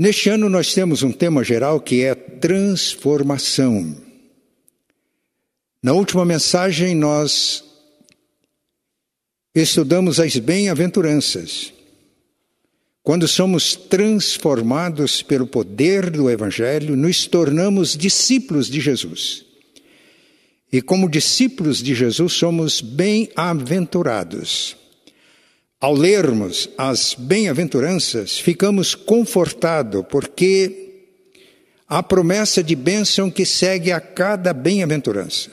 Neste ano nós temos um tema geral que é transformação. Na última mensagem nós estudamos as bem-aventuranças. Quando somos transformados pelo poder do Evangelho, nos tornamos discípulos de Jesus. E como discípulos de Jesus, somos bem-aventurados. Ao lermos as bem-aventuranças, ficamos confortados, porque há promessa de bênção que segue a cada bem-aventurança.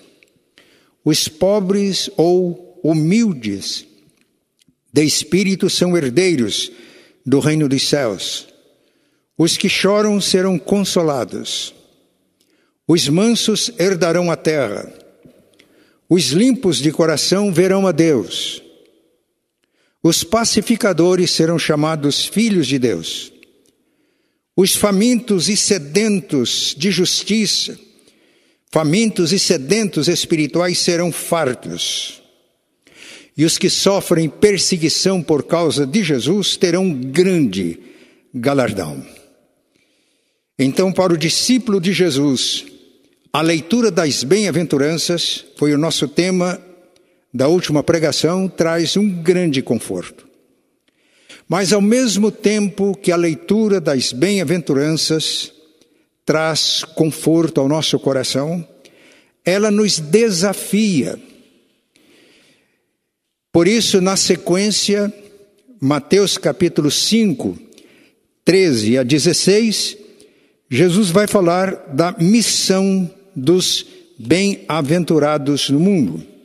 Os pobres ou humildes de espírito são herdeiros do reino dos céus. Os que choram serão consolados. Os mansos herdarão a terra. Os limpos de coração verão a Deus. Os pacificadores serão chamados filhos de Deus. Os famintos e sedentos de justiça, famintos e sedentos espirituais serão fartos. E os que sofrem perseguição por causa de Jesus terão grande galardão. Então, para o discípulo de Jesus, a leitura das bem-aventuranças foi o nosso tema da última pregação traz um grande conforto. Mas, ao mesmo tempo que a leitura das bem-aventuranças traz conforto ao nosso coração, ela nos desafia. Por isso, na sequência, Mateus capítulo 5, 13 a 16, Jesus vai falar da missão dos bem-aventurados no mundo.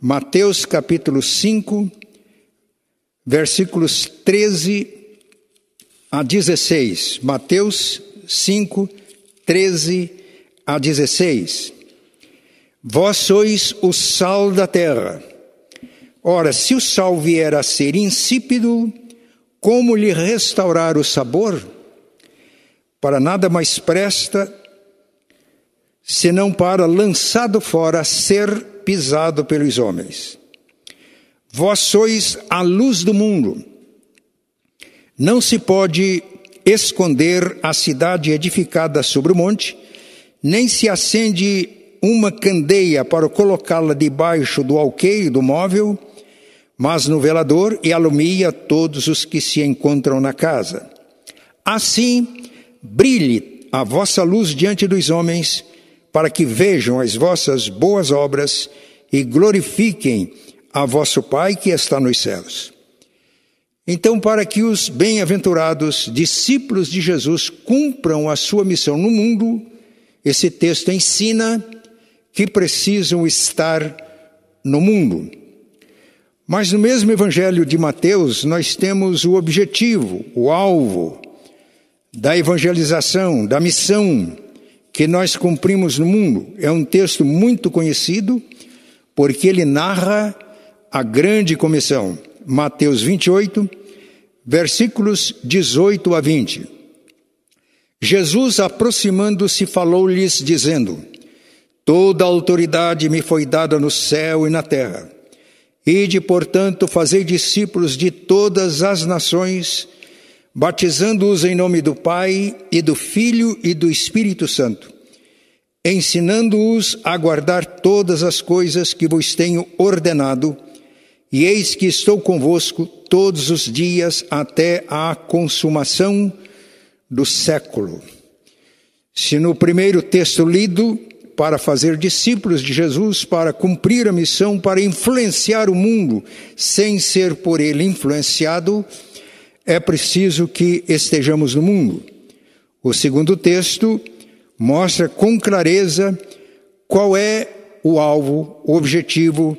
Mateus capítulo 5, versículos 13 a 16. Mateus 5, 13 a 16. Vós sois o sal da terra. Ora, se o sal vier a ser insípido, como lhe restaurar o sabor? Para nada mais presta, senão para, lançado fora, ser pisado pelos homens. Vós sois a luz do mundo. Não se pode esconder a cidade edificada sobre o monte, nem se acende uma candeia para colocá-la debaixo do alqueire do móvel, mas no velador e alumia todos os que se encontram na casa. Assim, brilhe a vossa luz diante dos homens, para que vejam as vossas boas obras e glorifiquem a vosso Pai que está nos céus. Então, para que os bem-aventurados discípulos de Jesus cumpram a sua missão no mundo, esse texto ensina que precisam estar no mundo. Mas no mesmo Evangelho de Mateus, nós temos o objetivo, o alvo da evangelização, da missão que nós cumprimos no mundo. É um texto muito conhecido, porque ele narra a grande comissão. Mateus 28, versículos 18 a 20. Jesus, aproximando-se, falou-lhes, dizendo: Toda autoridade me foi dada no céu e na terra. Ide, portanto, fazei discípulos de todas as nações, batizando-os em nome do Pai e do Filho e do Espírito Santo, ensinando-os a guardar todas as coisas que vos tenho ordenado, e eis que estou convosco todos os dias até a consumação do século. Se no primeiro texto lido, para fazer discípulos de Jesus, para cumprir a missão, para influenciar o mundo sem ser por ele influenciado, é preciso que estejamos no mundo. O segundo texto mostra com clareza qual é o alvo, o objetivo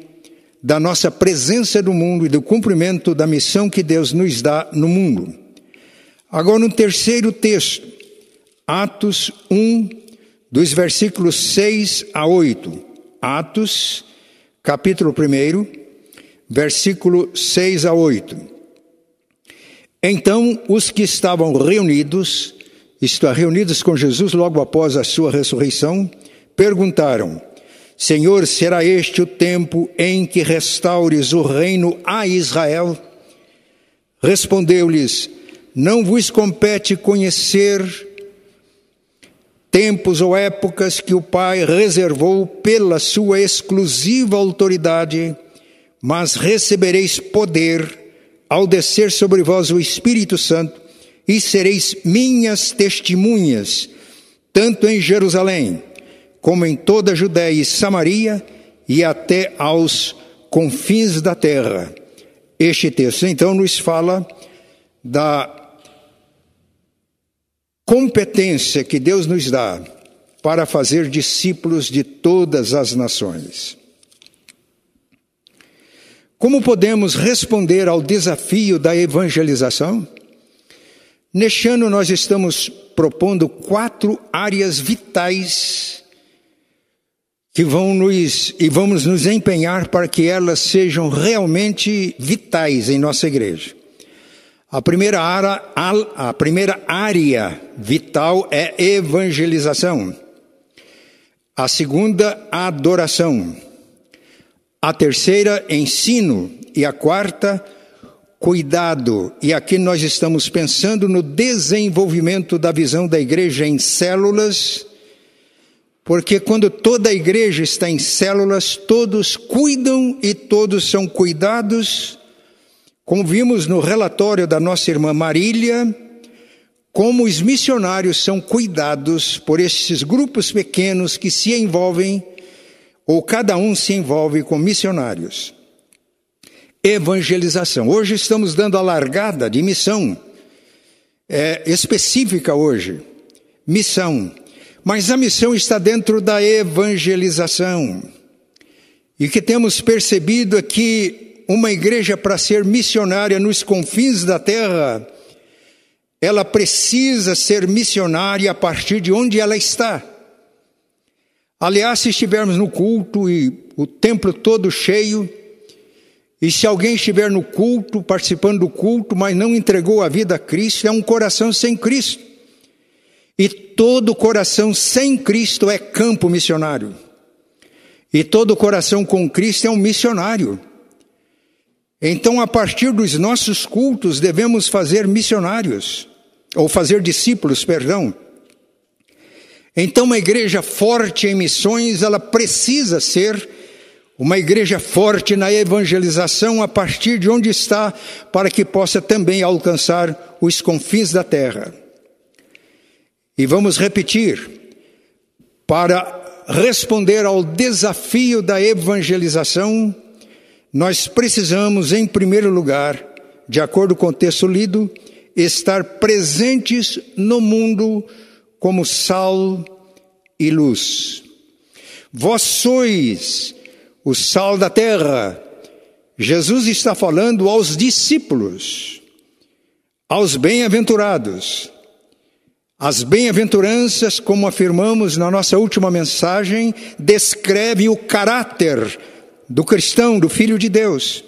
da nossa presença no mundo e do cumprimento da missão que Deus nos dá no mundo. Agora, no terceiro texto, Atos 1, dos versículos 6 a 8. Atos, capítulo 1, versículo 6 a 8. Então os que estavam reunidos, isto é, reunidos com Jesus logo após a sua ressurreição, perguntaram: Senhor, será este o tempo em que restaures o reino a Israel? Respondeu-lhes: não vos compete conhecer tempos ou épocas que o Pai reservou pela sua exclusiva autoridade, mas recebereis poder ao descer sobre vós o Espírito Santo e sereis minhas testemunhas, tanto em Jerusalém, como em toda a Judéia e Samaria e até aos confins da terra. Este texto então nos fala da competência que Deus nos dá para fazer discípulos de todas as nações. Como podemos responder ao desafio da evangelização? Neste ano, nós estamos propondo quatro áreas vitais que vão nos e vamos nos empenhar para que elas sejam realmente vitais em nossa igreja. A primeira, área, a primeira área vital é evangelização. A segunda, adoração. A terceira, ensino. E a quarta, cuidado. E aqui nós estamos pensando no desenvolvimento da visão da igreja em células, porque quando toda a igreja está em células, todos cuidam e todos são cuidados como vimos no relatório da nossa irmã Marília, como os missionários são cuidados por esses grupos pequenos que se envolvem, ou cada um se envolve com missionários. Evangelização. Hoje estamos dando a largada de missão é, específica hoje. Missão. Mas a missão está dentro da evangelização. E o que temos percebido é que uma igreja para ser missionária nos confins da terra, ela precisa ser missionária a partir de onde ela está. Aliás, se estivermos no culto e o templo todo cheio, e se alguém estiver no culto, participando do culto, mas não entregou a vida a Cristo, é um coração sem Cristo. E todo coração sem Cristo é campo missionário. E todo coração com Cristo é um missionário. Então, a partir dos nossos cultos, devemos fazer missionários, ou fazer discípulos, perdão. Então, uma igreja forte em missões, ela precisa ser uma igreja forte na evangelização a partir de onde está, para que possa também alcançar os confins da terra. E vamos repetir, para responder ao desafio da evangelização, nós precisamos, em primeiro lugar, de acordo com o texto lido, estar presentes no mundo como sal e luz. Vós sois o sal da terra. Jesus está falando aos discípulos, aos bem-aventurados. As bem-aventuranças, como afirmamos na nossa última mensagem, descreve o caráter do cristão, do filho de Deus.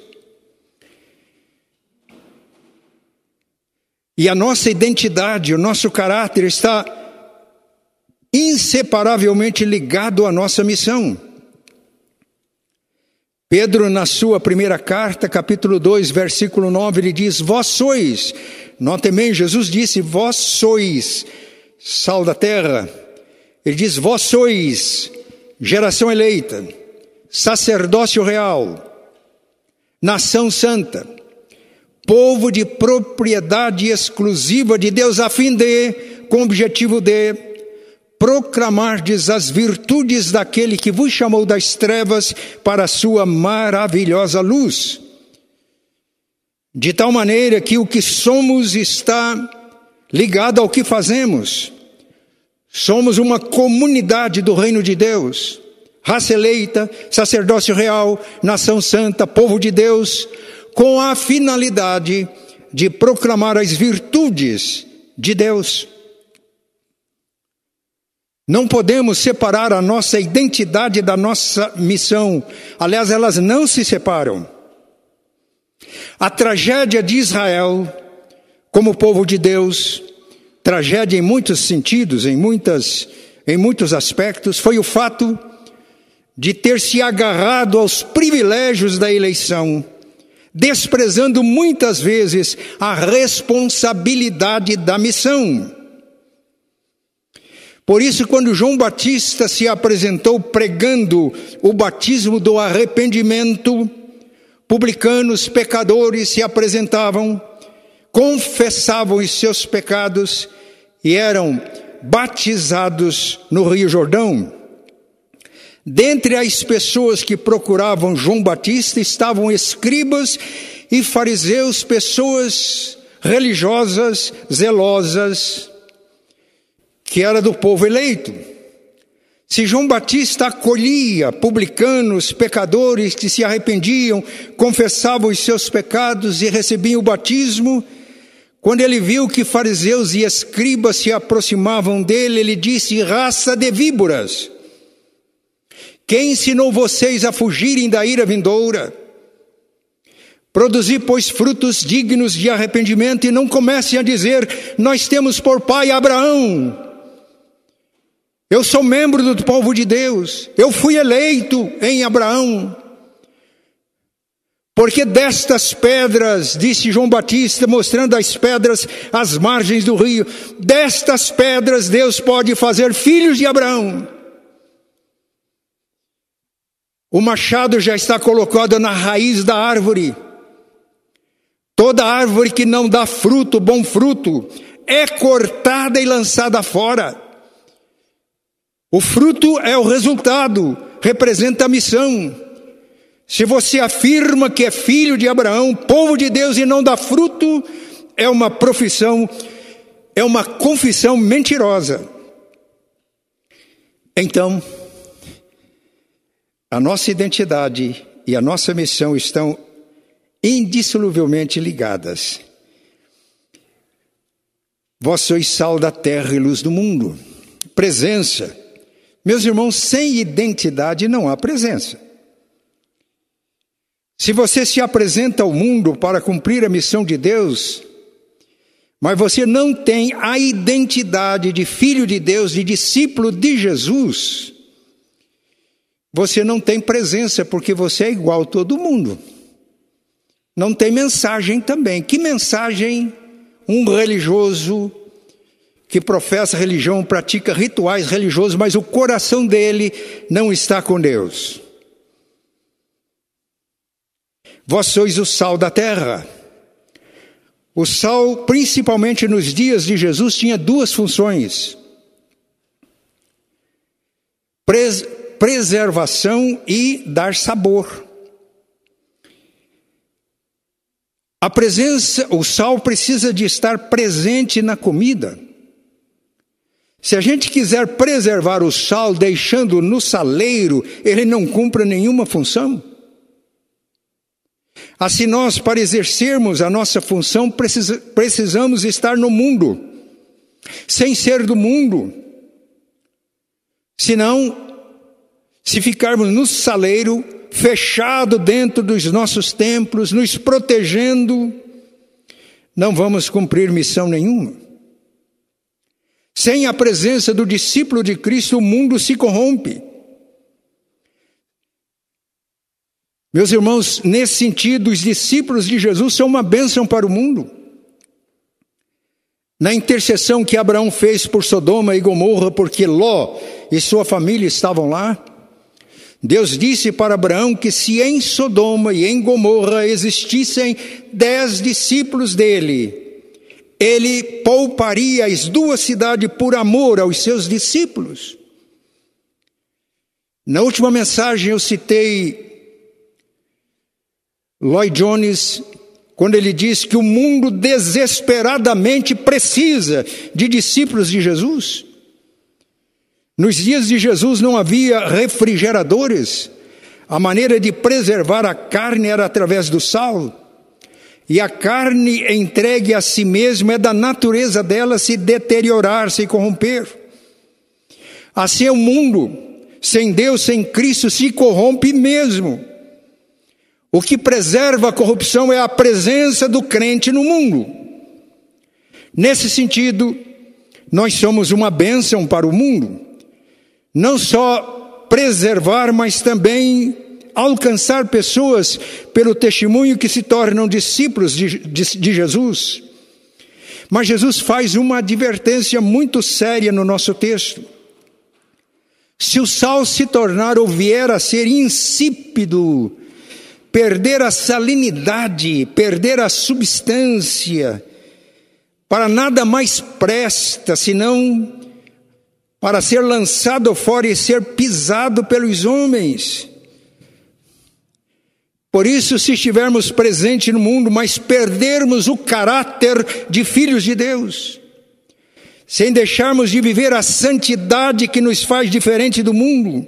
E a nossa identidade, o nosso caráter está inseparavelmente ligado à nossa missão. Pedro, na sua primeira carta, capítulo 2, versículo 9, ele diz: Vós sois, notem bem, Jesus disse: Vós sois sal da terra. Ele diz: Vós sois geração eleita sacerdócio real, nação santa, povo de propriedade exclusiva de Deus, a fim de, com o objetivo de, proclamardes as virtudes daquele que vos chamou das trevas para a sua maravilhosa luz. De tal maneira que o que somos está ligado ao que fazemos. Somos uma comunidade do reino de Deus raça eleita, sacerdócio real, nação santa, povo de Deus, com a finalidade de proclamar as virtudes de Deus. Não podemos separar a nossa identidade da nossa missão. Aliás, elas não se separam. A tragédia de Israel, como povo de Deus, tragédia em muitos sentidos, em muitas em muitos aspectos, foi o fato de ter se agarrado aos privilégios da eleição, desprezando muitas vezes a responsabilidade da missão. Por isso, quando João Batista se apresentou pregando o batismo do arrependimento, publicanos, pecadores se apresentavam, confessavam os seus pecados e eram batizados no Rio Jordão. Dentre as pessoas que procuravam João Batista estavam escribas e fariseus, pessoas religiosas, zelosas, que era do povo eleito. Se João Batista acolhia publicanos, pecadores que se arrependiam, confessavam os seus pecados e recebiam o batismo, quando ele viu que fariseus e escribas se aproximavam dele, ele disse: raça de víboras. Quem ensinou vocês a fugirem da ira vindoura? Produzi, pois, frutos dignos de arrependimento e não comecem a dizer: Nós temos por pai Abraão. Eu sou membro do povo de Deus. Eu fui eleito em Abraão. Porque destas pedras, disse João Batista, mostrando as pedras às margens do rio, destas pedras Deus pode fazer filhos de Abraão. O machado já está colocado na raiz da árvore. Toda árvore que não dá fruto, bom fruto, é cortada e lançada fora. O fruto é o resultado, representa a missão. Se você afirma que é filho de Abraão, povo de Deus e não dá fruto, é uma profissão, é uma confissão mentirosa. Então, a nossa identidade e a nossa missão estão indissoluvelmente ligadas. Vós sois sal da terra e luz do mundo. Presença. Meus irmãos, sem identidade não há presença. Se você se apresenta ao mundo para cumprir a missão de Deus, mas você não tem a identidade de filho de Deus, de discípulo de Jesus, você não tem presença porque você é igual a todo mundo. Não tem mensagem também. Que mensagem um religioso que professa religião, pratica rituais religiosos, mas o coração dele não está com Deus? Vós sois o sal da terra. O sal, principalmente nos dias de Jesus, tinha duas funções: Pres preservação e dar sabor. A presença, o sal precisa de estar presente na comida. Se a gente quiser preservar o sal deixando no saleiro, ele não cumpre nenhuma função. Assim, nós, para exercermos a nossa função, precisa, precisamos estar no mundo, sem ser do mundo. Senão, se ficarmos no saleiro, fechado dentro dos nossos templos, nos protegendo, não vamos cumprir missão nenhuma. Sem a presença do discípulo de Cristo, o mundo se corrompe. Meus irmãos, nesse sentido, os discípulos de Jesus são uma bênção para o mundo. Na intercessão que Abraão fez por Sodoma e Gomorra, porque Ló e sua família estavam lá, Deus disse para Abraão que se em Sodoma e em Gomorra existissem dez discípulos dele, ele pouparia as duas cidades por amor aos seus discípulos. Na última mensagem eu citei Lloyd Jones, quando ele diz que o mundo desesperadamente precisa de discípulos de Jesus. Nos dias de Jesus não havia refrigeradores. A maneira de preservar a carne era através do sal. E a carne entregue a si mesma é da natureza dela se deteriorar, se corromper. Assim é o mundo, sem Deus, sem Cristo, se corrompe mesmo. O que preserva a corrupção é a presença do crente no mundo. Nesse sentido, nós somos uma bênção para o mundo não só preservar, mas também alcançar pessoas pelo testemunho que se tornam discípulos de, de, de Jesus. Mas Jesus faz uma advertência muito séria no nosso texto. Se o sal se tornar ou vier a ser insípido, perder a salinidade, perder a substância, para nada mais presta senão para ser lançado fora e ser pisado pelos homens. Por isso, se estivermos presentes no mundo, mas perdermos o caráter de filhos de Deus, sem deixarmos de viver a santidade que nos faz diferente do mundo,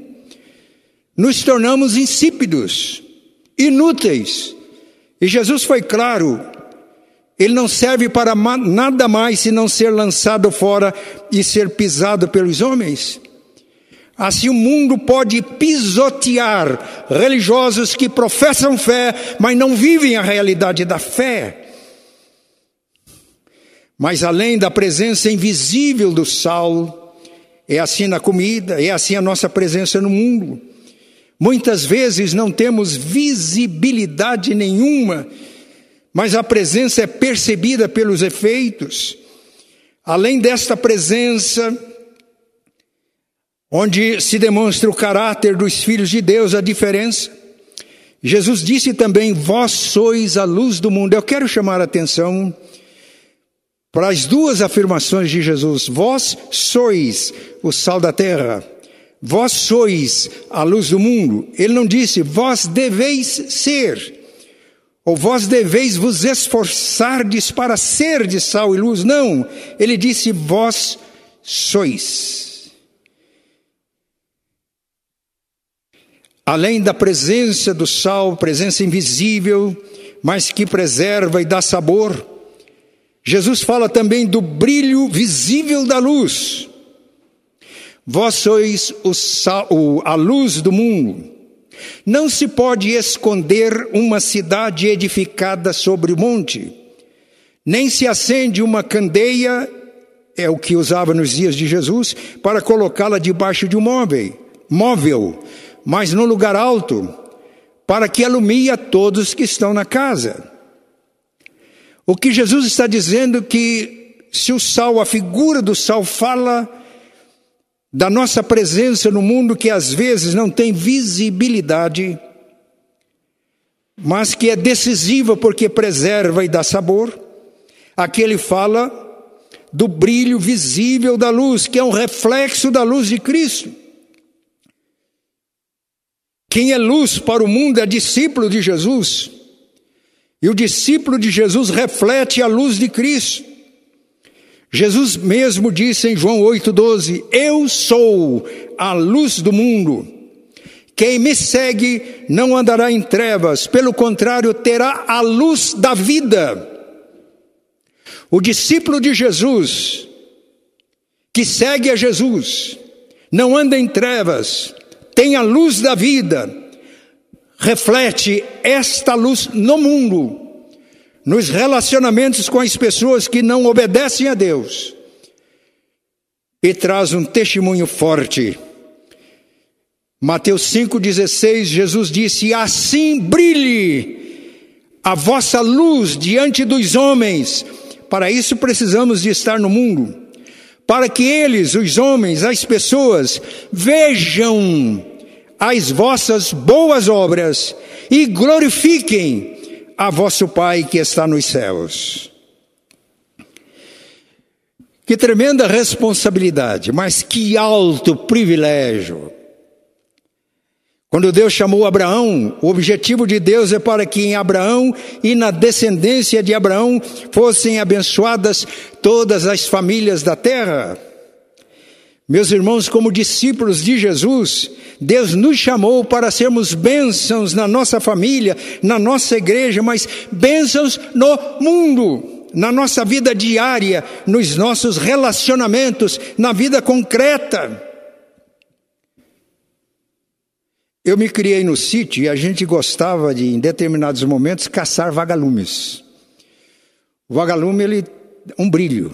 nos tornamos insípidos, inúteis. E Jesus foi claro, ele não serve para nada mais senão ser lançado fora e ser pisado pelos homens. Assim o mundo pode pisotear religiosos que professam fé, mas não vivem a realidade da fé. Mas além da presença invisível do sal, é assim na comida, é assim a nossa presença no mundo. Muitas vezes não temos visibilidade nenhuma, mas a presença é percebida pelos efeitos. Além desta presença, onde se demonstra o caráter dos filhos de Deus, a diferença. Jesus disse também: Vós sois a luz do mundo. Eu quero chamar a atenção para as duas afirmações de Jesus: Vós sois o sal da terra, vós sois a luz do mundo. Ele não disse: Vós deveis ser, ou vós deveis vos esforçardes para ser de sal e luz. Não, ele disse: Vós sois. Além da presença do sal, presença invisível, mas que preserva e dá sabor, Jesus fala também do brilho visível da luz. Vós sois o sal, a luz do mundo. Não se pode esconder uma cidade edificada sobre o monte, nem se acende uma candeia, é o que usava nos dias de Jesus, para colocá-la debaixo de um móvel, móvel, mas no lugar alto, para que alumie a todos que estão na casa. O que Jesus está dizendo que se o sal, a figura do sal fala da nossa presença no mundo que às vezes não tem visibilidade, mas que é decisiva porque preserva e dá sabor. Aqui ele fala do brilho visível da luz, que é um reflexo da luz de Cristo. Quem é luz para o mundo é discípulo de Jesus. E o discípulo de Jesus reflete a luz de Cristo. Jesus mesmo disse em João 8,12: Eu sou a luz do mundo. Quem me segue não andará em trevas, pelo contrário, terá a luz da vida. O discípulo de Jesus, que segue a Jesus, não anda em trevas, tem a luz da vida, reflete esta luz no mundo, nos relacionamentos com as pessoas que não obedecem a Deus, e traz um testemunho forte. Mateus 5,16, Jesus disse: Assim brilhe a vossa luz diante dos homens. Para isso precisamos de estar no mundo para que eles, os homens, as pessoas, vejam as vossas boas obras e glorifiquem a vosso Pai que está nos céus. Que tremenda responsabilidade, mas que alto privilégio. Quando Deus chamou Abraão, o objetivo de Deus é para que em Abraão e na descendência de Abraão fossem abençoadas todas as famílias da terra. Meus irmãos, como discípulos de Jesus, Deus nos chamou para sermos bênçãos na nossa família, na nossa igreja, mas bênçãos no mundo, na nossa vida diária, nos nossos relacionamentos, na vida concreta. Eu me criei no sítio e a gente gostava de, em determinados momentos, caçar vagalumes. O vagalume, ele, um brilho.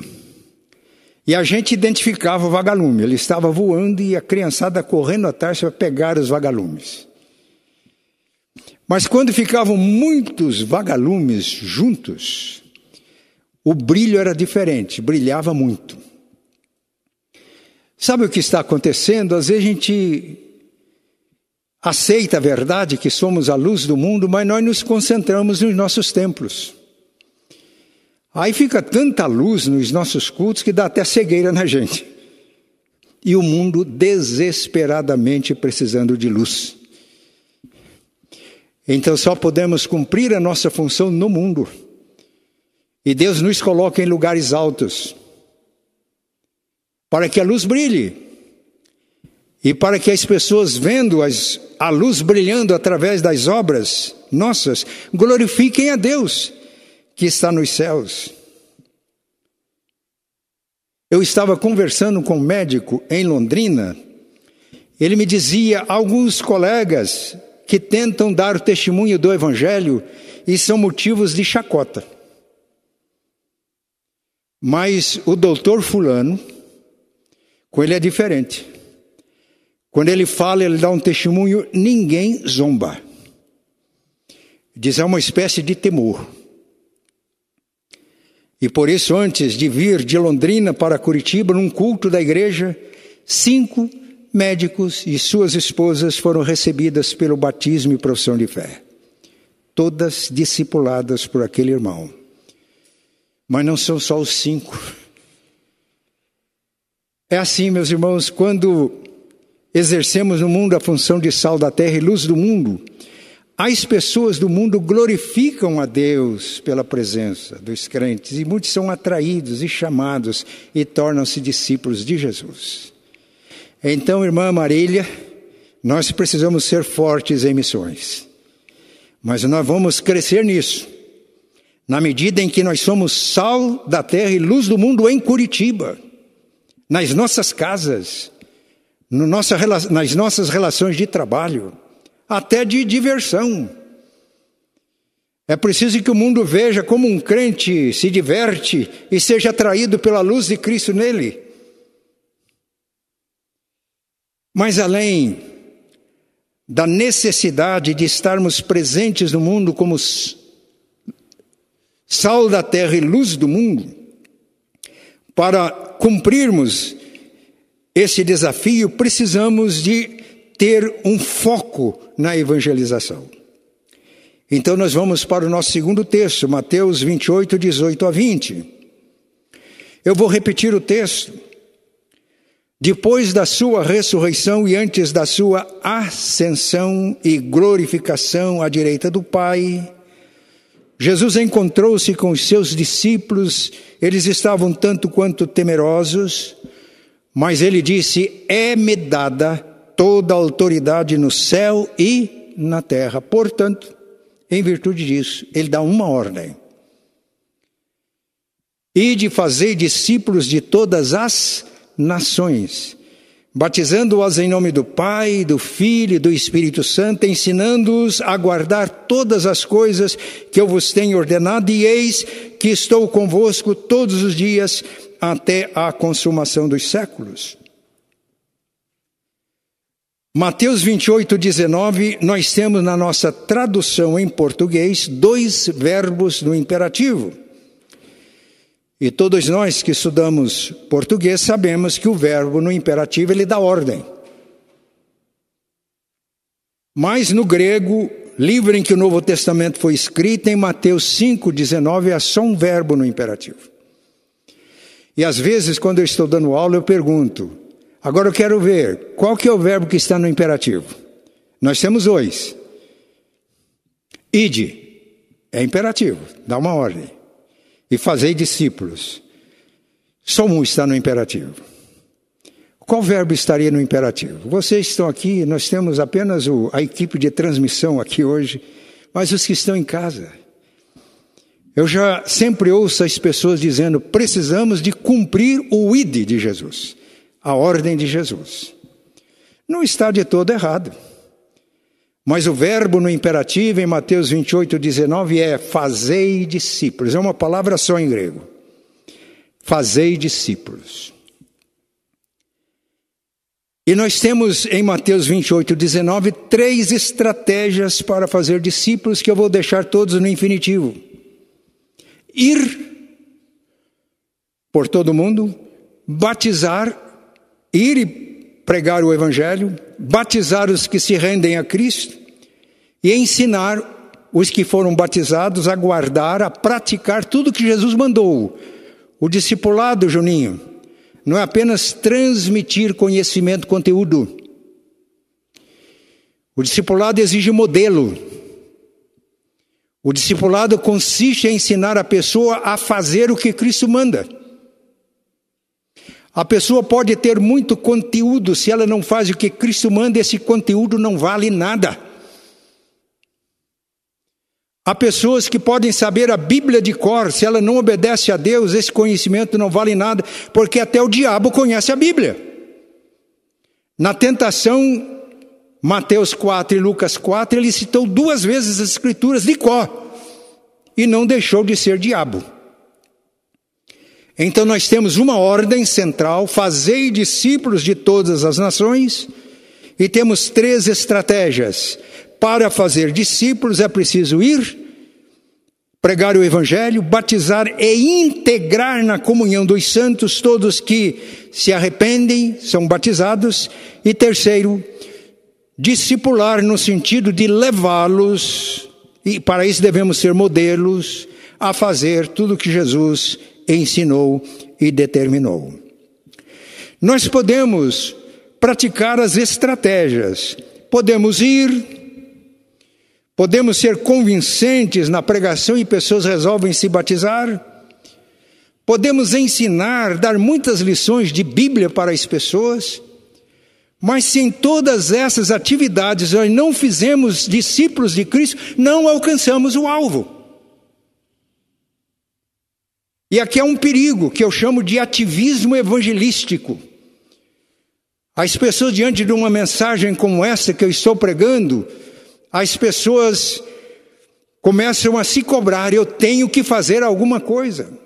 E a gente identificava o vagalume. Ele estava voando e a criançada correndo atrás para pegar os vagalumes. Mas quando ficavam muitos vagalumes juntos, o brilho era diferente, brilhava muito. Sabe o que está acontecendo? Às vezes a gente aceita a verdade que somos a luz do mundo, mas nós nos concentramos nos nossos templos. Aí fica tanta luz nos nossos cultos que dá até cegueira na gente. E o mundo desesperadamente precisando de luz. Então só podemos cumprir a nossa função no mundo. E Deus nos coloca em lugares altos para que a luz brilhe e para que as pessoas, vendo as, a luz brilhando através das obras nossas, glorifiquem a Deus que está nos céus. Eu estava conversando com um médico em Londrina, ele me dizia: alguns colegas que tentam dar o testemunho do Evangelho e são motivos de chacota. Mas o doutor Fulano, com ele é diferente. Quando ele fala, ele dá um testemunho, ninguém zomba. Diz é uma espécie de temor. E por isso, antes de vir de Londrina para Curitiba, num culto da igreja, cinco médicos e suas esposas foram recebidas pelo batismo e profissão de fé. Todas discipuladas por aquele irmão. Mas não são só os cinco. É assim, meus irmãos, quando exercemos no mundo a função de sal da terra e luz do mundo, as pessoas do mundo glorificam a Deus pela presença dos crentes e muitos são atraídos e chamados e tornam-se discípulos de Jesus. Então, irmã Marília, nós precisamos ser fortes em missões, mas nós vamos crescer nisso, na medida em que nós somos sal da terra e luz do mundo em Curitiba nas nossas casas, no nossa, nas nossas relações de trabalho, até de diversão. É preciso que o mundo veja como um crente se diverte e seja atraído pela luz de Cristo nele. Mas além da necessidade de estarmos presentes no mundo como sal da terra e luz do mundo, para cumprirmos esse desafio, precisamos de ter um foco na evangelização. Então nós vamos para o nosso segundo texto, Mateus 28, 18 a 20. Eu vou repetir o texto. Depois da sua ressurreição e antes da sua ascensão e glorificação à direita do Pai, Jesus encontrou-se com os seus discípulos, eles estavam tanto quanto temerosos, mas ele disse: É-me dada toda a autoridade no céu e na terra. Portanto, em virtude disso, ele dá uma ordem: E de fazer discípulos de todas as nações batizando-os em nome do Pai, do Filho e do Espírito Santo, ensinando-os a guardar todas as coisas que eu vos tenho ordenado, e eis que estou convosco todos os dias até a consumação dos séculos. Mateus 28, 19, nós temos na nossa tradução em português dois verbos no imperativo. E todos nós que estudamos português sabemos que o verbo no imperativo ele dá ordem. Mas no grego, livro em que o Novo Testamento foi escrito, em Mateus 5,19, é só um verbo no imperativo. E às vezes, quando eu estou dando aula, eu pergunto, agora eu quero ver, qual que é o verbo que está no imperativo? Nós temos dois. Ide, é imperativo, dá uma ordem e fazei discípulos. Só um está no imperativo. Qual verbo estaria no imperativo? Vocês estão aqui, nós temos apenas o, a equipe de transmissão aqui hoje, mas os que estão em casa. Eu já sempre ouço as pessoas dizendo: precisamos de cumprir o ID de Jesus, a ordem de Jesus. Não está de todo errado. Mas o verbo no imperativo em Mateus 28, 19 é fazei discípulos. É uma palavra só em grego. Fazei discípulos. E nós temos em Mateus 28, 19, três estratégias para fazer discípulos que eu vou deixar todos no infinitivo: ir por todo mundo, batizar, ir e pregar o Evangelho, batizar os que se rendem a Cristo e ensinar os que foram batizados a guardar, a praticar tudo que Jesus mandou. O discipulado, Juninho, não é apenas transmitir conhecimento, conteúdo. O discipulado exige modelo. O discipulado consiste em ensinar a pessoa a fazer o que Cristo manda. A pessoa pode ter muito conteúdo, se ela não faz o que Cristo manda, esse conteúdo não vale nada. Há pessoas que podem saber a Bíblia de cor, se ela não obedece a Deus, esse conhecimento não vale nada, porque até o diabo conhece a Bíblia. Na tentação, Mateus 4 e Lucas 4, ele citou duas vezes as Escrituras de cor e não deixou de ser diabo. Então nós temos uma ordem central: fazei discípulos de todas as nações, e temos três estratégias para fazer discípulos é preciso ir, pregar o Evangelho, batizar e integrar na comunhão dos santos todos que se arrependem, são batizados. E terceiro, discipular no sentido de levá-los, e para isso devemos ser modelos, a fazer tudo o que Jesus ensinou e determinou. Nós podemos praticar as estratégias, podemos ir, Podemos ser convincentes na pregação e pessoas resolvem se batizar? Podemos ensinar, dar muitas lições de Bíblia para as pessoas? Mas se em todas essas atividades nós não fizemos discípulos de Cristo, não alcançamos o alvo. E aqui é um perigo que eu chamo de ativismo evangelístico. As pessoas, diante de uma mensagem como essa que eu estou pregando, as pessoas começam a se cobrar: eu tenho que fazer alguma coisa.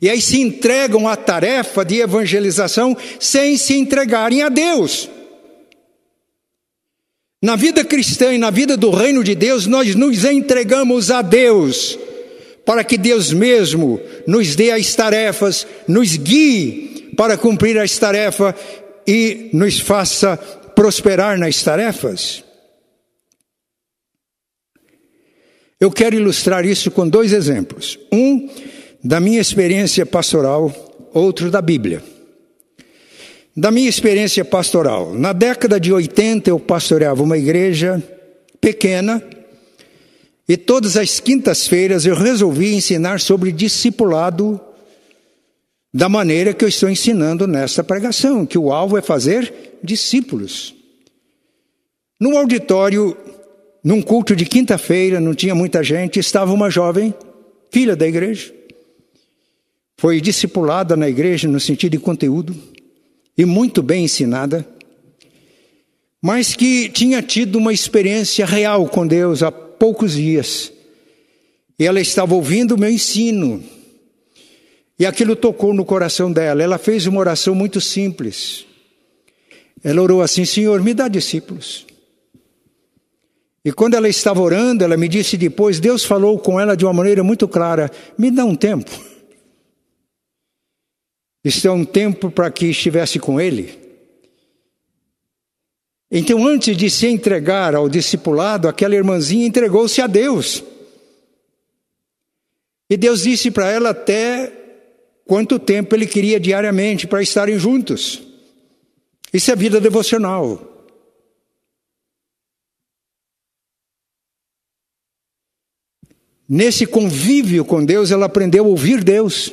E aí se entregam à tarefa de evangelização sem se entregarem a Deus. Na vida cristã e na vida do reino de Deus, nós nos entregamos a Deus, para que Deus mesmo nos dê as tarefas, nos guie para cumprir as tarefas e nos faça prosperar nas tarefas. Eu quero ilustrar isso com dois exemplos. Um da minha experiência pastoral, outro da Bíblia. Da minha experiência pastoral, na década de 80 eu pastoreava uma igreja pequena e todas as quintas-feiras eu resolvi ensinar sobre discipulado da maneira que eu estou ensinando nesta pregação, que o alvo é fazer discípulos. No auditório num culto de quinta-feira, não tinha muita gente, estava uma jovem, filha da igreja. Foi discipulada na igreja no sentido de conteúdo e muito bem ensinada, mas que tinha tido uma experiência real com Deus há poucos dias. E ela estava ouvindo o meu ensino. E aquilo tocou no coração dela. Ela fez uma oração muito simples. Ela orou assim: Senhor, me dá discípulos. E quando ela estava orando, ela me disse depois: Deus falou com ela de uma maneira muito clara: me dá um tempo. Isso é um tempo para que estivesse com ele. Então, antes de se entregar ao discipulado, aquela irmãzinha entregou-se a Deus. E Deus disse para ela até quanto tempo ele queria diariamente para estarem juntos. Isso é vida devocional. Nesse convívio com Deus, ela aprendeu a ouvir Deus.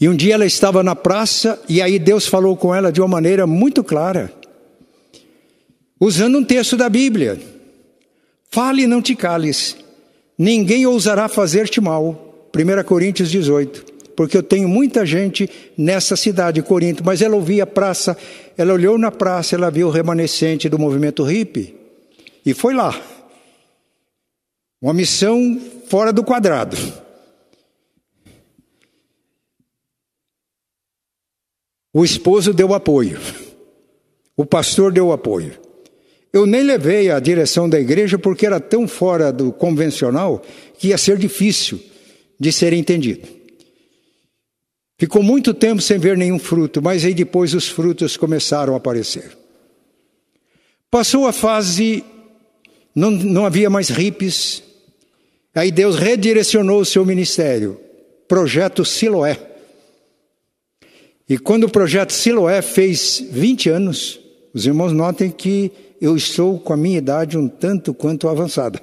E um dia ela estava na praça e aí Deus falou com ela de uma maneira muito clara, usando um texto da Bíblia: Fale e não te cales, ninguém ousará fazer-te mal. 1 Coríntios 18. Porque eu tenho muita gente nessa cidade, Corinto, mas ela ouvia a praça, ela olhou na praça, ela viu o remanescente do movimento hippie e foi lá. Uma missão fora do quadrado. O esposo deu apoio, o pastor deu apoio. Eu nem levei a direção da igreja porque era tão fora do convencional que ia ser difícil de ser entendido. Ficou muito tempo sem ver nenhum fruto, mas aí depois os frutos começaram a aparecer. Passou a fase, não, não havia mais hippies, aí Deus redirecionou o seu ministério, projeto Siloé. E quando o projeto Siloé fez 20 anos, os irmãos notem que eu estou com a minha idade um tanto quanto avançada.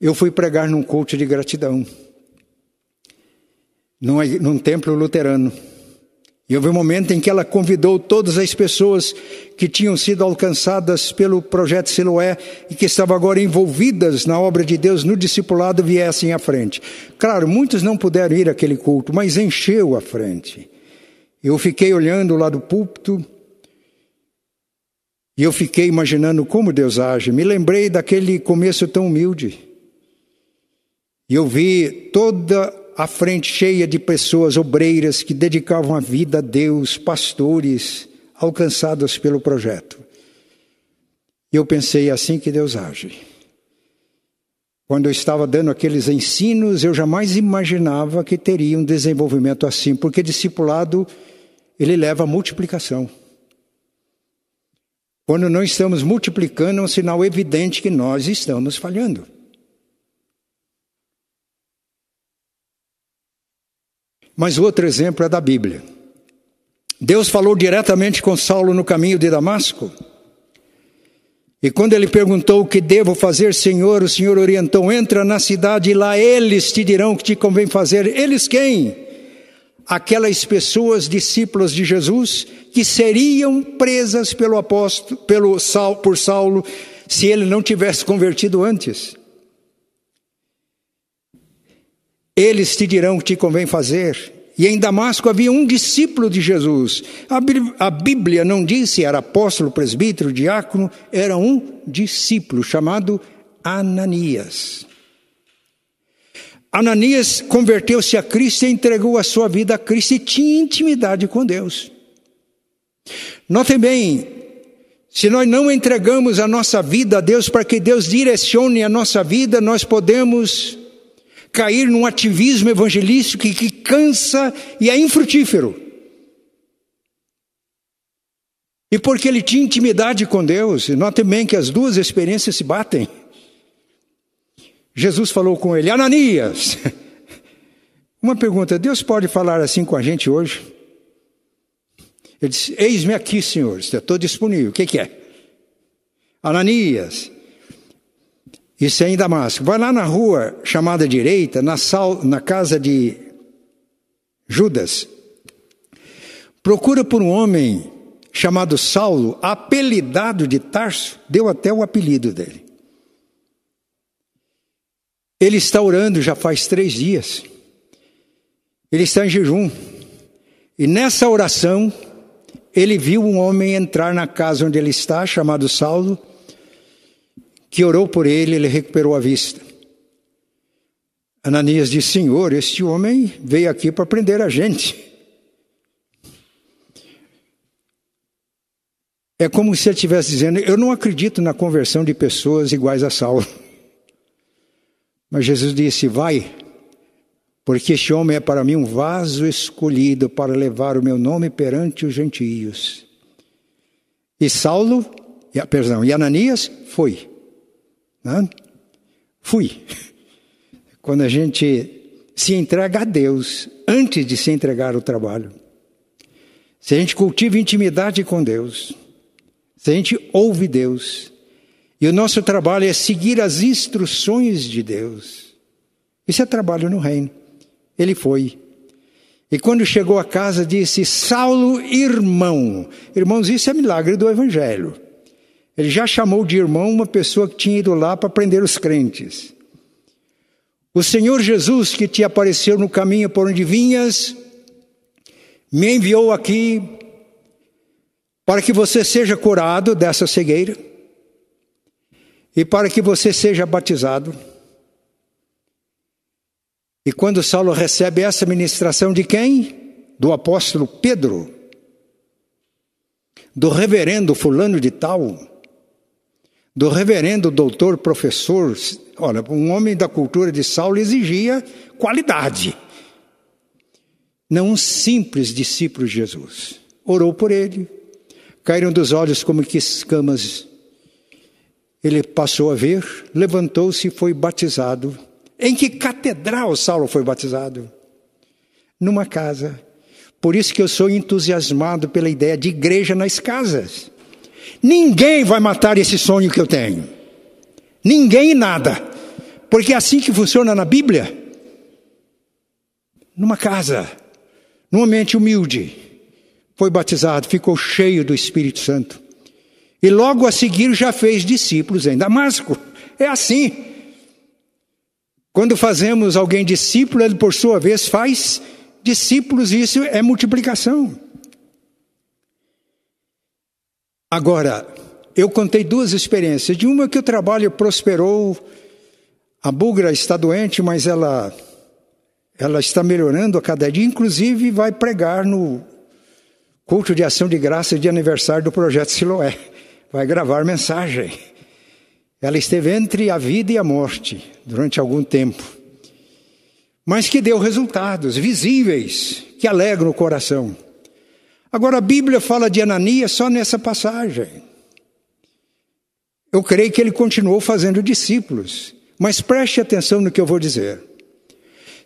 Eu fui pregar num culto de gratidão, num, num templo luterano. E houve um momento em que ela convidou todas as pessoas que tinham sido alcançadas pelo projeto Siloé e que estavam agora envolvidas na obra de Deus no discipulado viessem à frente. Claro, muitos não puderam ir àquele culto, mas encheu a frente. Eu fiquei olhando lá do púlpito e eu fiquei imaginando como Deus age. Me lembrei daquele começo tão humilde. E eu vi toda a frente cheia de pessoas obreiras que dedicavam a vida a Deus, pastores alcançados pelo projeto. E eu pensei é assim que Deus age. Quando eu estava dando aqueles ensinos, eu jamais imaginava que teria um desenvolvimento assim, porque discipulado ele leva a multiplicação. Quando não estamos multiplicando, é um sinal evidente que nós estamos falhando. Mas outro exemplo é da Bíblia. Deus falou diretamente com Saulo no caminho de Damasco. E quando ele perguntou o que devo fazer, Senhor, o Senhor orientou: entra na cidade e lá eles te dirão o que te convém fazer. Eles quem? Aquelas pessoas discípulas de Jesus que seriam presas pelo apóstolo, pelo por Saulo, se ele não tivesse convertido antes. Eles te dirão o que te convém fazer. E em Damasco havia um discípulo de Jesus. A Bíblia não disse era apóstolo, presbítero, diácono, era um discípulo chamado Ananias. Ananias converteu-se a Cristo e entregou a sua vida a Cristo e tinha intimidade com Deus. Notem bem, se nós não entregamos a nossa vida a Deus para que Deus direcione a nossa vida, nós podemos cair num ativismo evangelístico que, que cansa e é infrutífero. E porque ele tinha intimidade com Deus, notem bem que as duas experiências se batem. Jesus falou com ele, Ananias. Uma pergunta: Deus pode falar assim com a gente hoje? Ele disse: Eis-me aqui, senhor, estou disponível. O que, que é? Ananias, isso é em Damasco. Vai lá na rua chamada direita, na, sal, na casa de Judas. Procura por um homem chamado Saulo, apelidado de Tarso, deu até o apelido dele. Ele está orando já faz três dias. Ele está em jejum. E nessa oração, ele viu um homem entrar na casa onde ele está, chamado Saulo, que orou por ele, ele recuperou a vista. Ananias disse: Senhor, este homem veio aqui para prender a gente. É como se ele estivesse dizendo: Eu não acredito na conversão de pessoas iguais a Saulo. Mas Jesus disse: Vai, porque este homem é para mim um vaso escolhido para levar o meu nome perante os gentios. E Saulo, perdão, e Ananias foi. Né? Fui. Quando a gente se entrega a Deus antes de se entregar ao trabalho. Se a gente cultiva intimidade com Deus, se a gente ouve Deus, e o nosso trabalho é seguir as instruções de Deus, isso é trabalho no reino. Ele foi. E quando chegou a casa, disse: Saulo, irmão. Irmãos, isso é milagre do Evangelho. Ele já chamou de irmão uma pessoa que tinha ido lá para prender os crentes. O Senhor Jesus, que te apareceu no caminho por onde vinhas, me enviou aqui para que você seja curado dessa cegueira e para que você seja batizado. E quando Saulo recebe essa ministração de quem? do apóstolo Pedro, do reverendo fulano de tal, do reverendo doutor professor. Olha, um homem da cultura de Saulo exigia qualidade. Não um simples discípulo de Jesus. Orou por ele, caíram dos olhos como que escamas. Ele passou a ver, levantou-se e foi batizado. Em que catedral Saulo foi batizado? Numa casa. Por isso que eu sou entusiasmado pela ideia de igreja nas casas. Ninguém vai matar esse sonho que eu tenho. Ninguém e nada. Porque é assim que funciona na Bíblia. Numa casa, num ambiente humilde, foi batizado, ficou cheio do Espírito Santo. E logo a seguir já fez discípulos em Damasco. É assim. Quando fazemos alguém discípulo, ele por sua vez faz discípulos, e isso é multiplicação. Agora, eu contei duas experiências. De uma que o trabalho prosperou, a Bugra está doente, mas ela, ela está melhorando a cada dia, inclusive vai pregar no culto de ação de graça de aniversário do projeto Siloé. Vai gravar mensagem. Ela esteve entre a vida e a morte durante algum tempo, mas que deu resultados visíveis que alegram o coração. Agora, a Bíblia fala de Ananias só nessa passagem. Eu creio que ele continuou fazendo discípulos, mas preste atenção no que eu vou dizer.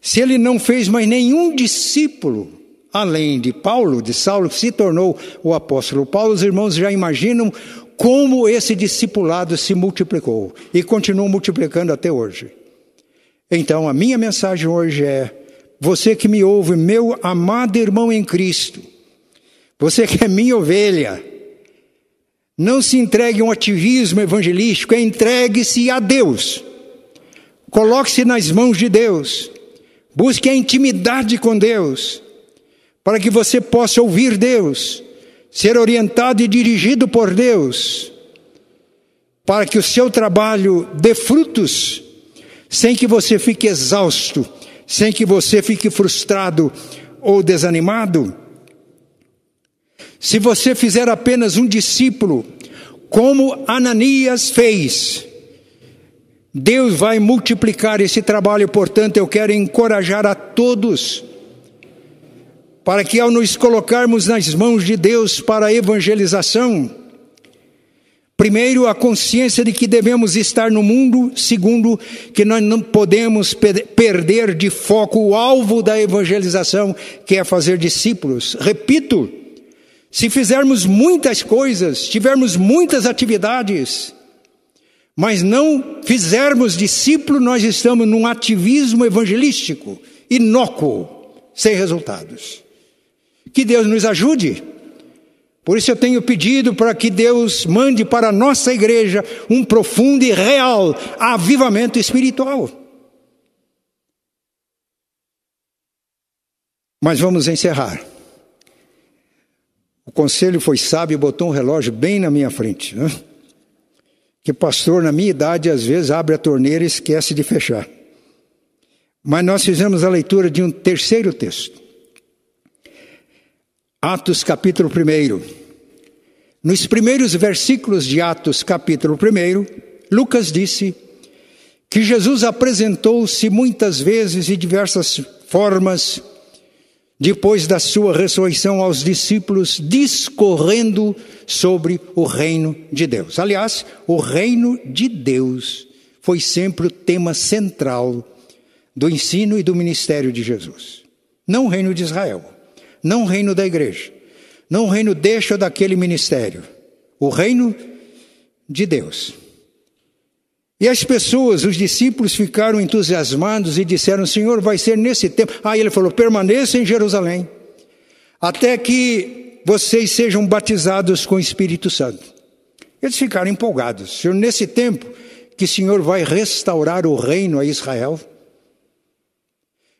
Se ele não fez mais nenhum discípulo, além de Paulo, de Saulo, que se tornou o apóstolo Paulo, os irmãos já imaginam como esse discipulado se multiplicou e continua multiplicando até hoje. Então, a minha mensagem hoje é: você que me ouve, meu amado irmão em Cristo, você que é minha ovelha, não se entregue a um ativismo evangelístico, é entregue-se a Deus. Coloque-se nas mãos de Deus. Busque a intimidade com Deus, para que você possa ouvir Deus, ser orientado e dirigido por Deus, para que o seu trabalho dê frutos, sem que você fique exausto, sem que você fique frustrado ou desanimado. Se você fizer apenas um discípulo, como Ananias fez, Deus vai multiplicar esse trabalho, portanto, eu quero encorajar a todos, para que ao nos colocarmos nas mãos de Deus para a evangelização, Primeiro, a consciência de que devemos estar no mundo. Segundo, que nós não podemos perder de foco o alvo da evangelização, que é fazer discípulos. Repito, se fizermos muitas coisas, tivermos muitas atividades, mas não fizermos discípulo, nós estamos num ativismo evangelístico inócuo, sem resultados. Que Deus nos ajude. Por isso eu tenho pedido para que Deus mande para a nossa igreja um profundo e real avivamento espiritual. Mas vamos encerrar. O conselho foi sábio e botou um relógio bem na minha frente. Né? Que pastor, na minha idade, às vezes abre a torneira e esquece de fechar. Mas nós fizemos a leitura de um terceiro texto. Atos capítulo 1. Nos primeiros versículos de Atos capítulo 1, Lucas disse que Jesus apresentou-se muitas vezes e diversas formas depois da sua ressurreição aos discípulos, discorrendo sobre o reino de Deus. Aliás, o reino de Deus foi sempre o tema central do ensino e do ministério de Jesus. Não o reino de Israel, não o reino da igreja, não o reino deste ou daquele ministério. O reino de Deus. E as pessoas, os discípulos, ficaram entusiasmados e disseram: Senhor, vai ser nesse tempo. Aí ele falou: permaneça em Jerusalém, até que vocês sejam batizados com o Espírito Santo. Eles ficaram empolgados. Senhor, nesse tempo que o Senhor vai restaurar o reino a Israel.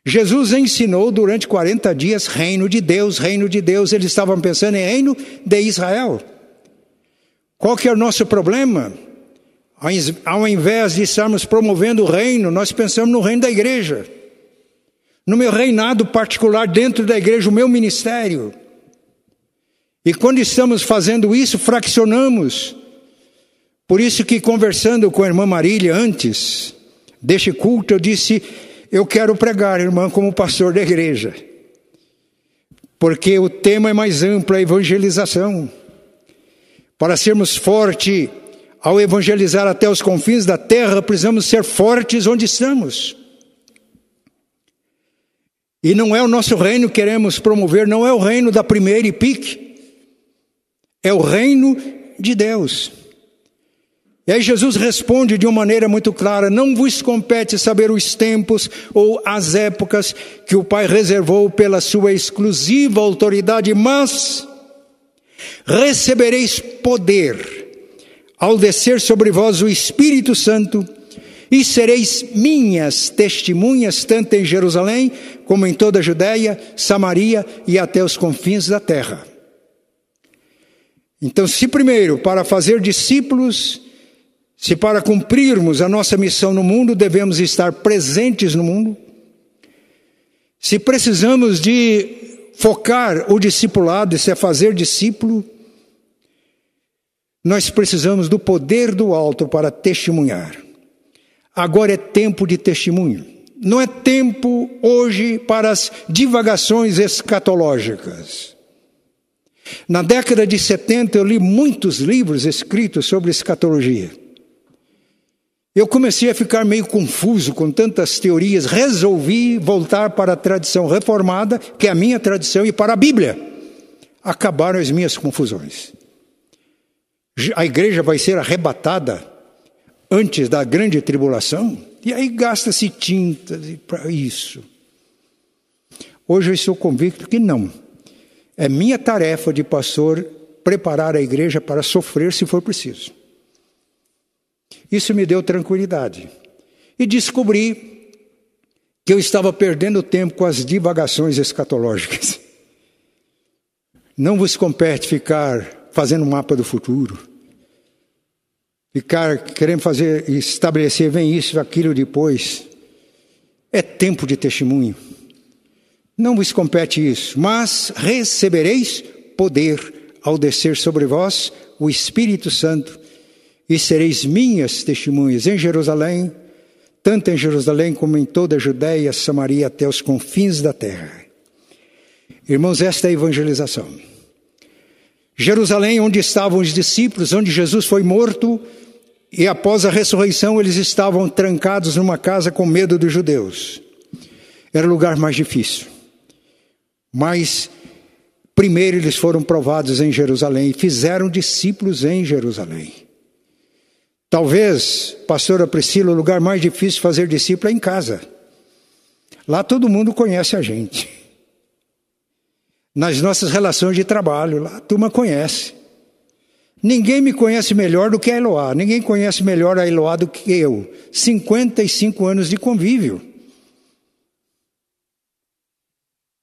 Jesus ensinou durante 40 dias reino de Deus, reino de Deus. Eles estavam pensando em reino de Israel. Qual que é o nosso problema? Ao invés de estarmos promovendo o reino, nós pensamos no reino da igreja. no meu reinado particular dentro da igreja, o meu ministério. E quando estamos fazendo isso, fraccionamos. Por isso que conversando com a irmã Marília antes deste culto, eu disse: Eu quero pregar, irmã, como pastor da igreja. Porque o tema é mais amplo, a evangelização. Para sermos fortes ao evangelizar até os confins da terra, precisamos ser fortes onde estamos. E não é o nosso reino que queremos promover, não é o reino da primeira e pique, é o reino de Deus. E aí Jesus responde de uma maneira muito clara: Não vos compete saber os tempos ou as épocas que o Pai reservou pela sua exclusiva autoridade, mas recebereis poder ao descer sobre vós o Espírito Santo e sereis minhas testemunhas, tanto em Jerusalém, como em toda a Judéia, Samaria e até os confins da terra. Então, se primeiro, para fazer discípulos, se para cumprirmos a nossa missão no mundo, devemos estar presentes no mundo, se precisamos de focar o discipulado, se é fazer discípulo, nós precisamos do poder do alto para testemunhar. Agora é tempo de testemunho. Não é tempo hoje para as divagações escatológicas. Na década de 70 eu li muitos livros escritos sobre escatologia. Eu comecei a ficar meio confuso com tantas teorias, resolvi voltar para a tradição reformada, que é a minha tradição, e para a Bíblia. Acabaram as minhas confusões. A igreja vai ser arrebatada antes da grande tribulação? E aí gasta-se tinta para isso. Hoje eu estou convicto que não. É minha tarefa de pastor preparar a igreja para sofrer se for preciso. Isso me deu tranquilidade. E descobri que eu estava perdendo tempo com as divagações escatológicas. Não vos compete ficar fazendo um mapa do futuro ficar querendo fazer, estabelecer, vem isso, aquilo depois. É tempo de testemunho. Não vos compete isso, mas recebereis poder ao descer sobre vós o Espírito Santo e sereis minhas testemunhas em Jerusalém, tanto em Jerusalém como em toda a Judéia, Samaria, até os confins da terra. Irmãos, esta é a evangelização. Jerusalém, onde estavam os discípulos, onde Jesus foi morto, e após a ressurreição, eles estavam trancados numa casa com medo dos judeus. Era o lugar mais difícil. Mas, primeiro, eles foram provados em Jerusalém e fizeram discípulos em Jerusalém. Talvez, pastora Priscila, o lugar mais difícil de fazer discípulo é em casa. Lá todo mundo conhece a gente. Nas nossas relações de trabalho, lá a turma conhece. Ninguém me conhece melhor do que a Eloá, ninguém conhece melhor a Eloá do que eu. 55 anos de convívio.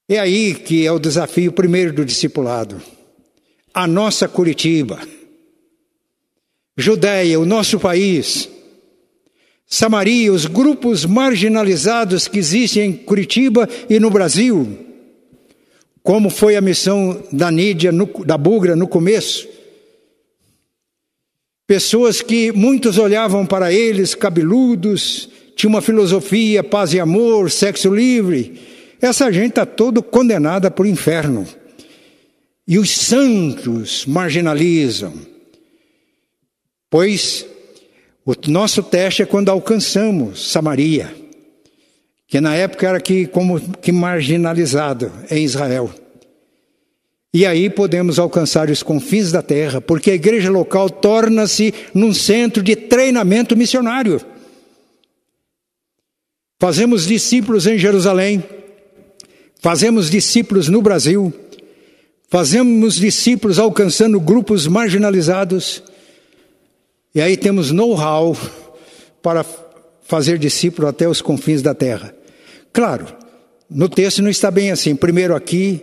É aí que é o desafio primeiro do discipulado. A nossa Curitiba, Judéia, o nosso país, Samaria, os grupos marginalizados que existem em Curitiba e no Brasil, como foi a missão da Nídia, no, da Bugra no começo, Pessoas que muitos olhavam para eles, cabeludos, tinha uma filosofia, paz e amor, sexo livre. Essa gente está todo condenada para o inferno. E os santos marginalizam. Pois o nosso teste é quando alcançamos Samaria, que na época era que, como que marginalizado em Israel. E aí podemos alcançar os confins da terra, porque a igreja local torna-se num centro de treinamento missionário. Fazemos discípulos em Jerusalém, fazemos discípulos no Brasil, fazemos discípulos alcançando grupos marginalizados, e aí temos know-how para fazer discípulo até os confins da terra. Claro, no texto não está bem assim. Primeiro aqui,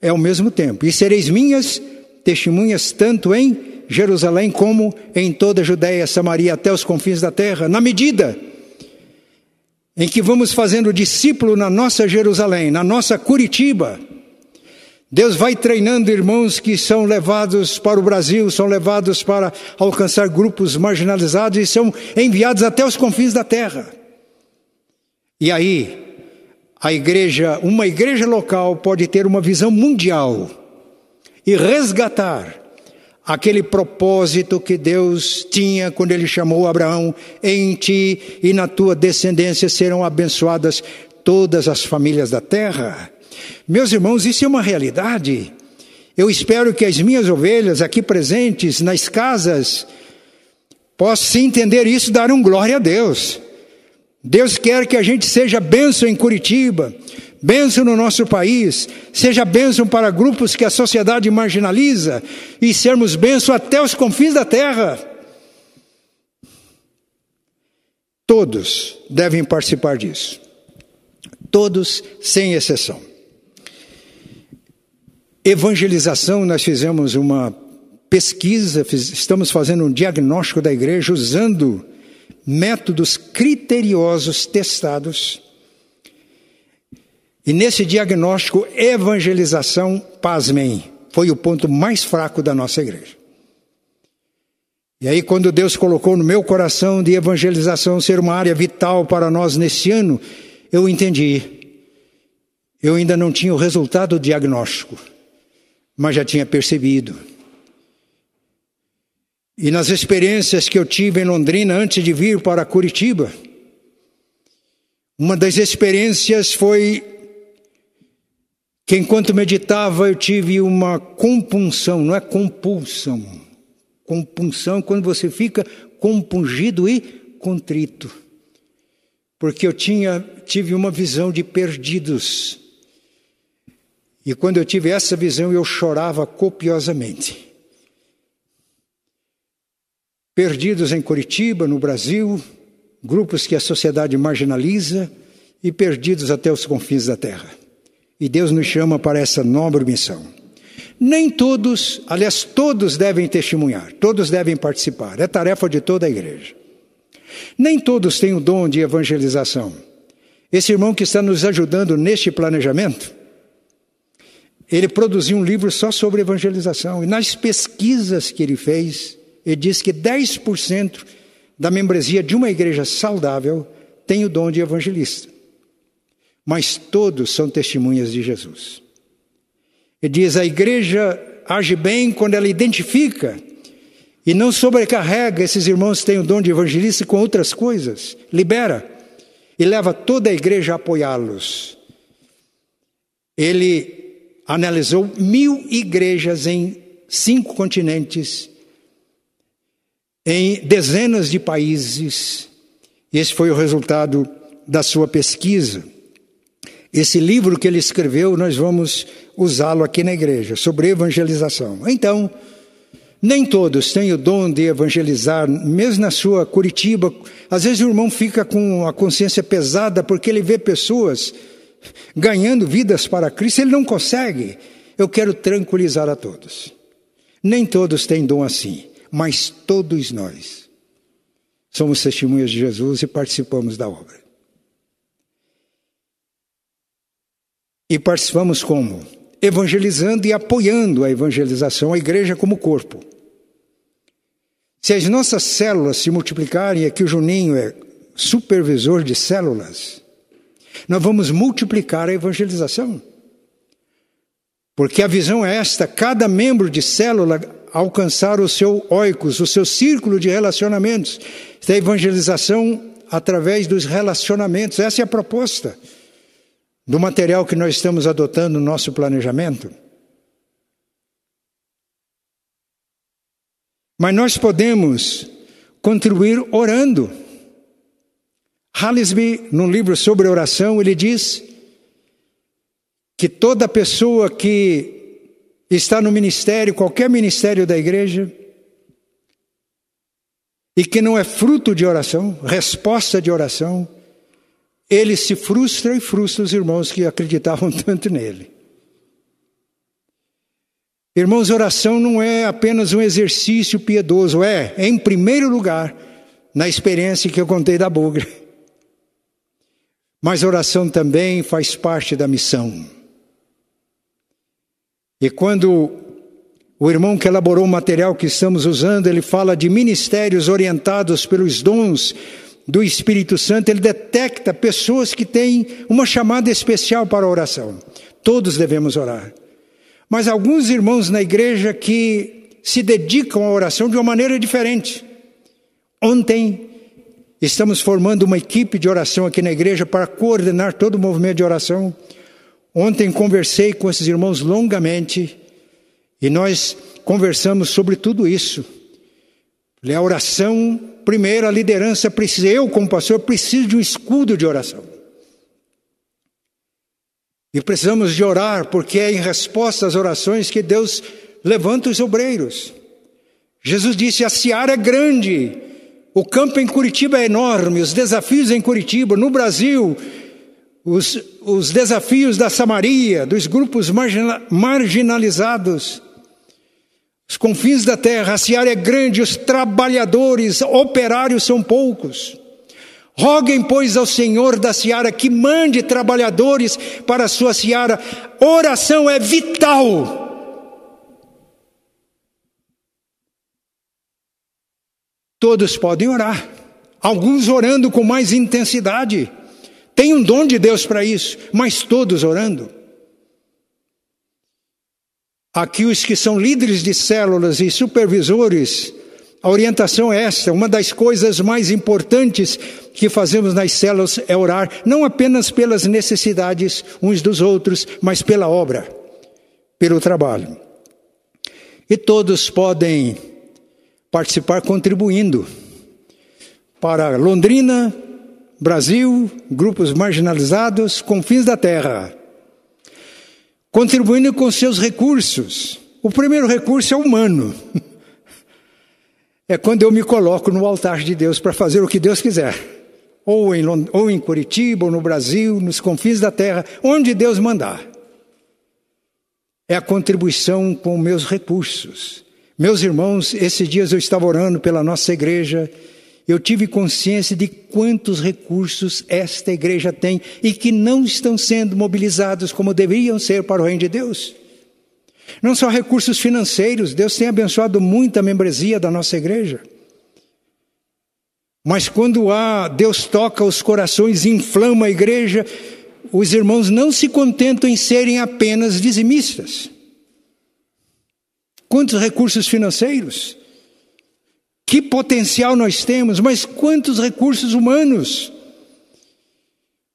é ao mesmo tempo. E sereis minhas testemunhas tanto em Jerusalém como em toda a Judéia, Samaria, até os confins da terra, na medida em que vamos fazendo discípulo na nossa Jerusalém, na nossa Curitiba. Deus vai treinando irmãos que são levados para o Brasil, são levados para alcançar grupos marginalizados e são enviados até os confins da terra. E aí, a igreja, uma igreja local pode ter uma visão mundial e resgatar aquele propósito que Deus tinha quando ele chamou Abraão: em ti e na tua descendência serão abençoadas todas as famílias da terra. Meus irmãos, isso é uma realidade. Eu espero que as minhas ovelhas aqui presentes nas casas possam entender isso e dar um glória a Deus. Deus quer que a gente seja bênção em Curitiba, bênção no nosso país, seja bênção para grupos que a sociedade marginaliza e sermos bênção até os confins da terra. Todos devem participar disso. Todos, sem exceção. Evangelização, nós fizemos uma pesquisa, estamos fazendo um diagnóstico da igreja usando métodos criteriosos testados e nesse diagnóstico, evangelização, pasmem, foi o ponto mais fraco da nossa igreja. E aí, quando Deus colocou no meu coração de evangelização ser uma área vital para nós nesse ano, eu entendi. Eu ainda não tinha o resultado do diagnóstico, mas já tinha percebido. E nas experiências que eu tive em Londrina antes de vir para Curitiba, uma das experiências foi que enquanto meditava eu tive uma compunção, não é compulsão. Compunção é quando você fica compungido e contrito. Porque eu tinha tive uma visão de perdidos. E quando eu tive essa visão eu chorava copiosamente. Perdidos em Curitiba, no Brasil, grupos que a sociedade marginaliza e perdidos até os confins da terra. E Deus nos chama para essa nobre missão. Nem todos, aliás, todos devem testemunhar, todos devem participar, é tarefa de toda a igreja. Nem todos têm o dom de evangelização. Esse irmão que está nos ajudando neste planejamento, ele produziu um livro só sobre evangelização, e nas pesquisas que ele fez, ele diz que 10% da membresia de uma igreja saudável tem o dom de evangelista mas todos são testemunhas de Jesus. Ele diz: a igreja age bem quando ela identifica e não sobrecarrega esses irmãos que têm o dom de evangelista com outras coisas, libera e leva toda a igreja a apoiá-los. Ele analisou mil igrejas em cinco continentes, em dezenas de países. Esse foi o resultado da sua pesquisa. Esse livro que ele escreveu, nós vamos usá-lo aqui na igreja, sobre evangelização. Então, nem todos têm o dom de evangelizar, mesmo na sua Curitiba. Às vezes o irmão fica com a consciência pesada porque ele vê pessoas ganhando vidas para Cristo, ele não consegue. Eu quero tranquilizar a todos. Nem todos têm dom assim, mas todos nós somos testemunhas de Jesus e participamos da obra. E participamos como? Evangelizando e apoiando a evangelização, a igreja como corpo. Se as nossas células se multiplicarem, aqui o Juninho é supervisor de células, nós vamos multiplicar a evangelização. Porque a visão é esta: cada membro de célula alcançar o seu oikos, o seu círculo de relacionamentos. Da evangelização através dos relacionamentos, essa é a proposta do material que nós estamos adotando no nosso planejamento? Mas nós podemos contribuir orando. Hallesby, num livro sobre oração, ele diz que toda pessoa que está no ministério, qualquer ministério da igreja, e que não é fruto de oração, resposta de oração, ele se frustra e frustra os irmãos que acreditavam tanto nele. Irmãos, oração não é apenas um exercício piedoso, é, em primeiro lugar, na experiência que eu contei da bugra. Mas oração também faz parte da missão. E quando o irmão que elaborou o material que estamos usando, ele fala de ministérios orientados pelos dons do Espírito Santo, ele detecta pessoas que têm uma chamada especial para a oração. Todos devemos orar. Mas alguns irmãos na igreja que se dedicam à oração de uma maneira diferente. Ontem estamos formando uma equipe de oração aqui na igreja para coordenar todo o movimento de oração. Ontem conversei com esses irmãos longamente e nós conversamos sobre tudo isso. A oração, primeiro, a liderança precisa, eu como pastor, preciso de um escudo de oração. E precisamos de orar, porque é em resposta às orações que Deus levanta os obreiros. Jesus disse: a seara é grande, o campo em Curitiba é enorme, os desafios em Curitiba, no Brasil, os, os desafios da Samaria, dos grupos margina, marginalizados, os confins da terra, a seara é grande, os trabalhadores, operários são poucos. Roguem, pois, ao Senhor da seara que mande trabalhadores para a sua seara. Oração é vital Todos podem orar, alguns orando com mais intensidade. Tem um dom de Deus para isso, mas todos orando. Aqui, os que são líderes de células e supervisores, a orientação é esta: uma das coisas mais importantes que fazemos nas células é orar, não apenas pelas necessidades uns dos outros, mas pela obra, pelo trabalho. E todos podem participar contribuindo para Londrina, Brasil, grupos marginalizados, confins da terra. Contribuindo com seus recursos. O primeiro recurso é humano. É quando eu me coloco no altar de Deus para fazer o que Deus quiser. Ou em, ou em Curitiba, ou no Brasil, nos confins da terra, onde Deus mandar. É a contribuição com meus recursos. Meus irmãos, esses dias eu estava orando pela nossa igreja, eu tive consciência de quantos recursos esta igreja tem e que não estão sendo mobilizados como deveriam ser para o reino de Deus. Não só recursos financeiros, Deus tem abençoado muito a membresia da nossa igreja. Mas quando há, Deus toca os corações inflama a igreja, os irmãos não se contentam em serem apenas dizimistas. Quantos recursos financeiros? Que potencial nós temos, mas quantos recursos humanos?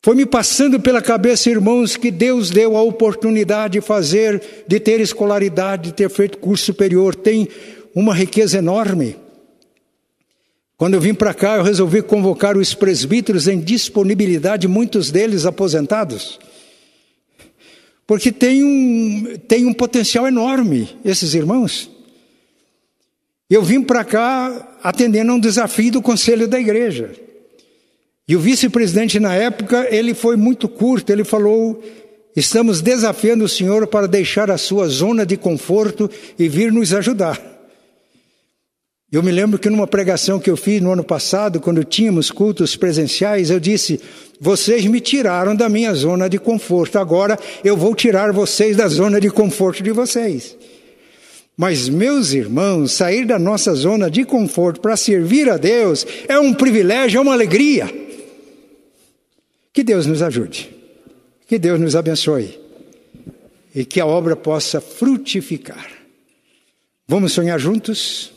Foi me passando pela cabeça, irmãos, que Deus deu a oportunidade de fazer, de ter escolaridade, de ter feito curso superior, tem uma riqueza enorme. Quando eu vim para cá, eu resolvi convocar os presbíteros em disponibilidade, muitos deles aposentados. Porque tem um, tem um potencial enorme, esses irmãos. Eu vim para cá atendendo a um desafio do conselho da igreja. E o vice-presidente, na época, ele foi muito curto, ele falou: estamos desafiando o senhor para deixar a sua zona de conforto e vir nos ajudar. Eu me lembro que numa pregação que eu fiz no ano passado, quando tínhamos cultos presenciais, eu disse: Vocês me tiraram da minha zona de conforto, agora eu vou tirar vocês da zona de conforto de vocês. Mas, meus irmãos, sair da nossa zona de conforto para servir a Deus é um privilégio, é uma alegria. Que Deus nos ajude, que Deus nos abençoe e que a obra possa frutificar. Vamos sonhar juntos?